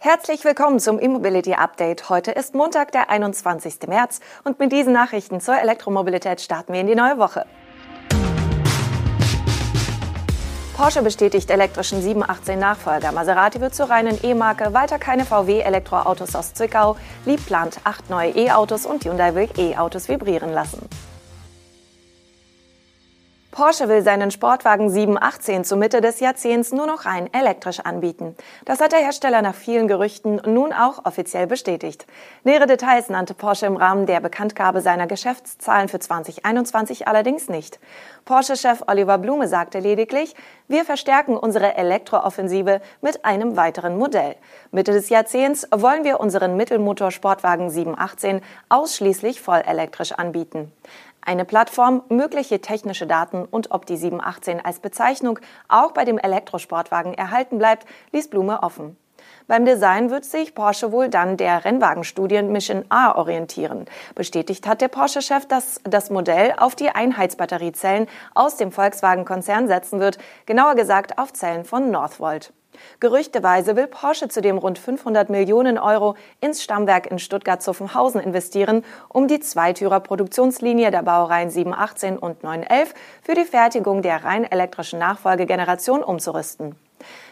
Herzlich willkommen zum Immobility Update. Heute ist Montag, der 21. März und mit diesen Nachrichten zur Elektromobilität starten wir in die neue Woche. Porsche bestätigt elektrischen 718 Nachfolger. Maserati wird zur reinen E-Marke. Weiter keine VW-Elektroautos aus Zwickau. Lieb plant acht neue E-Autos und Hyundai will E-Autos vibrieren lassen. Porsche will seinen Sportwagen 718 zur Mitte des Jahrzehnts nur noch rein elektrisch anbieten. Das hat der Hersteller nach vielen Gerüchten nun auch offiziell bestätigt. Nähere Details nannte Porsche im Rahmen der Bekanntgabe seiner Geschäftszahlen für 2021 allerdings nicht. Porsche-Chef Oliver Blume sagte lediglich, wir verstärken unsere Elektrooffensive mit einem weiteren Modell. Mitte des Jahrzehnts wollen wir unseren Mittelmotor-Sportwagen 718 ausschließlich vollelektrisch anbieten. Eine Plattform, mögliche technische Daten und ob die 718 als Bezeichnung auch bei dem Elektrosportwagen erhalten bleibt, ließ Blume offen. Beim Design wird sich Porsche wohl dann der Rennwagenstudie Mission A orientieren. Bestätigt hat der Porsche-Chef, dass das Modell auf die Einheitsbatteriezellen aus dem Volkswagen-Konzern setzen wird, genauer gesagt auf Zellen von Northvolt. Gerüchteweise will Porsche zudem rund 500 Millionen Euro ins Stammwerk in Stuttgart-Zuffenhausen investieren, um die Zweitürer-Produktionslinie der Baureihen 718 und 911 für die Fertigung der rein elektrischen Nachfolgegeneration umzurüsten.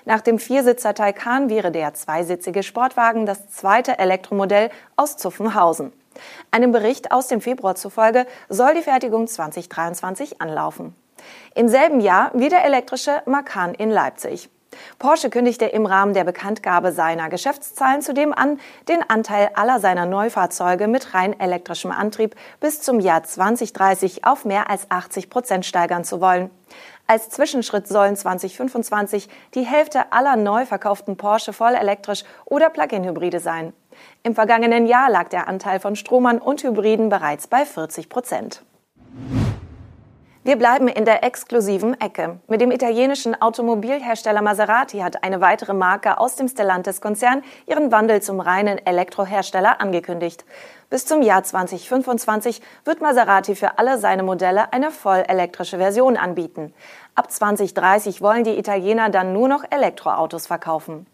Nach dem Viersitzer Taycan wäre der zweisitzige Sportwagen das zweite Elektromodell aus Zuffenhausen. Einem Bericht aus dem Februar zufolge soll die Fertigung 2023 anlaufen. Im selben Jahr wie der elektrische Macan in Leipzig. Porsche kündigte im Rahmen der Bekanntgabe seiner Geschäftszahlen zudem an, den Anteil aller seiner Neufahrzeuge mit rein elektrischem Antrieb bis zum Jahr 2030 auf mehr als 80 Prozent steigern zu wollen. Als Zwischenschritt sollen 2025 die Hälfte aller neu verkauften Porsche voll elektrisch oder Plug-in-Hybride sein. Im vergangenen Jahr lag der Anteil von Stromern und Hybriden bereits bei 40 Prozent. Wir bleiben in der exklusiven Ecke. Mit dem italienischen Automobilhersteller Maserati hat eine weitere Marke aus dem Stellantis-Konzern ihren Wandel zum reinen Elektrohersteller angekündigt. Bis zum Jahr 2025 wird Maserati für alle seine Modelle eine voll elektrische Version anbieten. Ab 2030 wollen die Italiener dann nur noch Elektroautos verkaufen.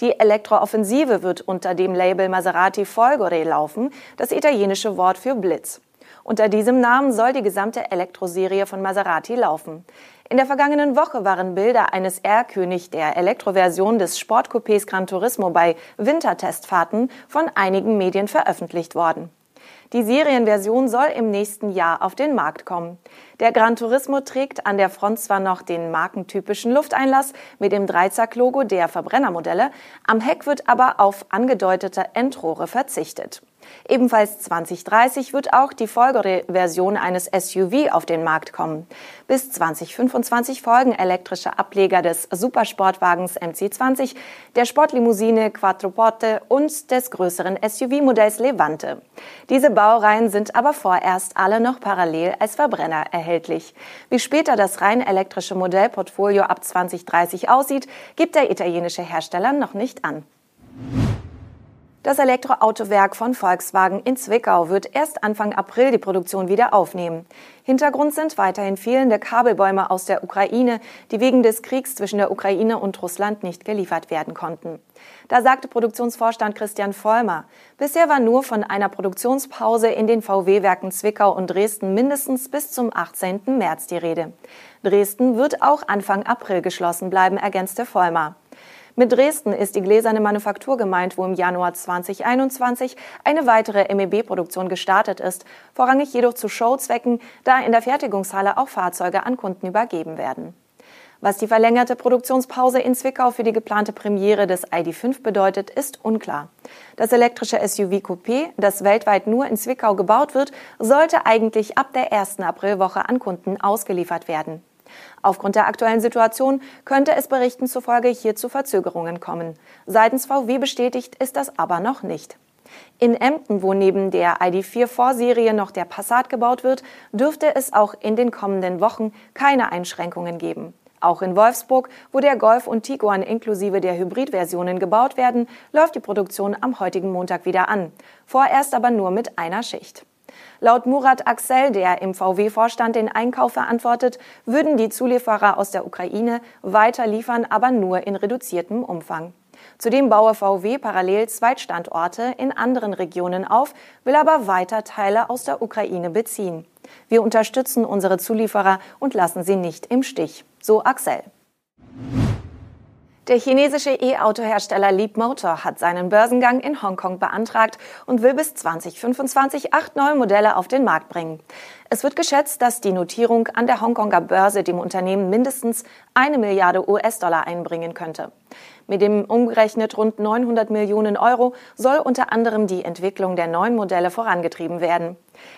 Die Elektrooffensive wird unter dem Label Maserati Folgore laufen, das italienische Wort für Blitz. Unter diesem Namen soll die gesamte Elektroserie von Maserati laufen. In der vergangenen Woche waren Bilder eines R-König der Elektroversion des Sportcoupés Gran Turismo bei Wintertestfahrten von einigen Medien veröffentlicht worden. Die Serienversion soll im nächsten Jahr auf den Markt kommen. Der Gran Turismo trägt an der Front zwar noch den markentypischen Lufteinlass mit dem Dreizack-Logo der Verbrennermodelle, am Heck wird aber auf angedeutete Endrohre verzichtet. Ebenfalls 2030 wird auch die Folgeversion eines SUV auf den Markt kommen. Bis 2025 folgen elektrische Ableger des Supersportwagens MC20, der Sportlimousine Quattroporte und des größeren SUV-Modells Levante. Diese Baureihen sind aber vorerst alle noch parallel als Verbrenner erhältlich. Wie später das rein elektrische Modellportfolio ab 2030 aussieht, gibt der italienische Hersteller noch nicht an. Das Elektroautowerk von Volkswagen in Zwickau wird erst Anfang April die Produktion wieder aufnehmen. Hintergrund sind weiterhin fehlende Kabelbäume aus der Ukraine, die wegen des Kriegs zwischen der Ukraine und Russland nicht geliefert werden konnten. Da sagte Produktionsvorstand Christian Vollmer, bisher war nur von einer Produktionspause in den VW-Werken Zwickau und Dresden mindestens bis zum 18. März die Rede. Dresden wird auch Anfang April geschlossen bleiben, ergänzte Vollmer. Mit Dresden ist die gläserne Manufaktur gemeint, wo im Januar 2021 eine weitere MEB-Produktion gestartet ist, vorrangig jedoch zu Showzwecken, da in der Fertigungshalle auch Fahrzeuge an Kunden übergeben werden. Was die verlängerte Produktionspause in Zwickau für die geplante Premiere des ID.5 bedeutet, ist unklar. Das elektrische SUV Coupé, das weltweit nur in Zwickau gebaut wird, sollte eigentlich ab der ersten Aprilwoche an Kunden ausgeliefert werden. Aufgrund der aktuellen Situation könnte es Berichten zufolge hier zu Verzögerungen kommen. Seitens VW bestätigt ist das aber noch nicht. In Emden, wo neben der ID4-Vorserie noch der Passat gebaut wird, dürfte es auch in den kommenden Wochen keine Einschränkungen geben. Auch in Wolfsburg, wo der Golf und Tiguan inklusive der Hybridversionen gebaut werden, läuft die Produktion am heutigen Montag wieder an. Vorerst aber nur mit einer Schicht. Laut Murat Axel, der im VW-Vorstand den Einkauf verantwortet, würden die Zulieferer aus der Ukraine weiter liefern, aber nur in reduziertem Umfang. Zudem baue VW parallel Zweitstandorte in anderen Regionen auf, will aber weiter Teile aus der Ukraine beziehen. Wir unterstützen unsere Zulieferer und lassen sie nicht im Stich. So Axel. Der chinesische E-Auto-Hersteller Leapmotor hat seinen Börsengang in Hongkong beantragt und will bis 2025 acht neue Modelle auf den Markt bringen. Es wird geschätzt, dass die Notierung an der Hongkonger Börse dem Unternehmen mindestens eine Milliarde US-Dollar einbringen könnte. Mit dem umgerechnet rund 900 Millionen Euro soll unter anderem die Entwicklung der neuen Modelle vorangetrieben werden.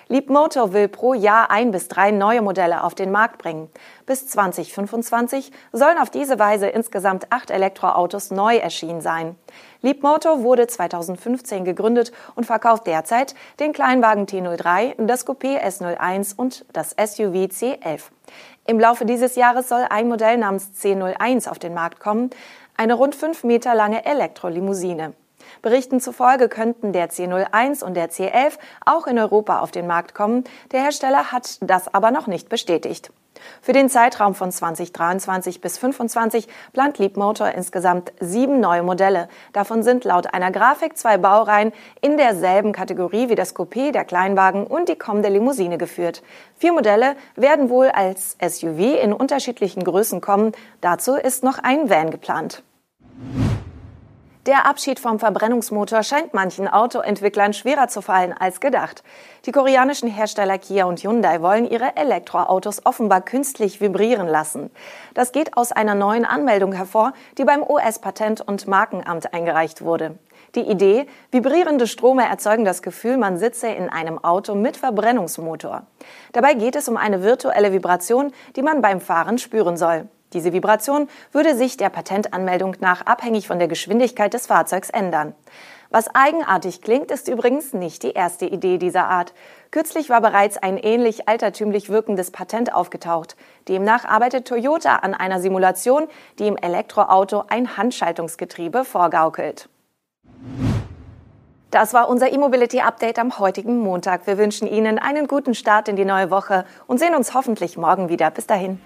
Leapmotor will pro Jahr ein bis drei neue Modelle auf den Markt bringen. Bis 2025 sollen auf diese Weise insgesamt acht Elektroautos neu erschienen sein. Leapmotor wurde 2015 gegründet und verkauft derzeit den Kleinwagen T03, das Coupé S01 und das SUV C11. Im Laufe dieses Jahres soll ein Modell namens C01 auf den Markt kommen, eine rund fünf Meter lange Elektrolimousine. Berichten zufolge könnten der C01 und der C11 auch in Europa auf den Markt kommen. Der Hersteller hat das aber noch nicht bestätigt. Für den Zeitraum von 2023 bis 2025 plant Leapmotor insgesamt sieben neue Modelle. Davon sind laut einer Grafik zwei Baureihen in derselben Kategorie wie das Coupé, der Kleinwagen und die kommende Limousine geführt. Vier Modelle werden wohl als SUV in unterschiedlichen Größen kommen. Dazu ist noch ein Van geplant. Der Abschied vom Verbrennungsmotor scheint manchen Autoentwicklern schwerer zu fallen als gedacht. Die koreanischen Hersteller Kia und Hyundai wollen ihre Elektroautos offenbar künstlich vibrieren lassen. Das geht aus einer neuen Anmeldung hervor, die beim US-Patent- und Markenamt eingereicht wurde. Die Idee, vibrierende Strome erzeugen das Gefühl, man sitze in einem Auto mit Verbrennungsmotor. Dabei geht es um eine virtuelle Vibration, die man beim Fahren spüren soll. Diese Vibration würde sich der Patentanmeldung nach abhängig von der Geschwindigkeit des Fahrzeugs ändern. Was eigenartig klingt, ist übrigens nicht die erste Idee dieser Art. Kürzlich war bereits ein ähnlich altertümlich wirkendes Patent aufgetaucht. Demnach arbeitet Toyota an einer Simulation, die im Elektroauto ein Handschaltungsgetriebe vorgaukelt. Das war unser E-Mobility Update am heutigen Montag. Wir wünschen Ihnen einen guten Start in die neue Woche und sehen uns hoffentlich morgen wieder. Bis dahin.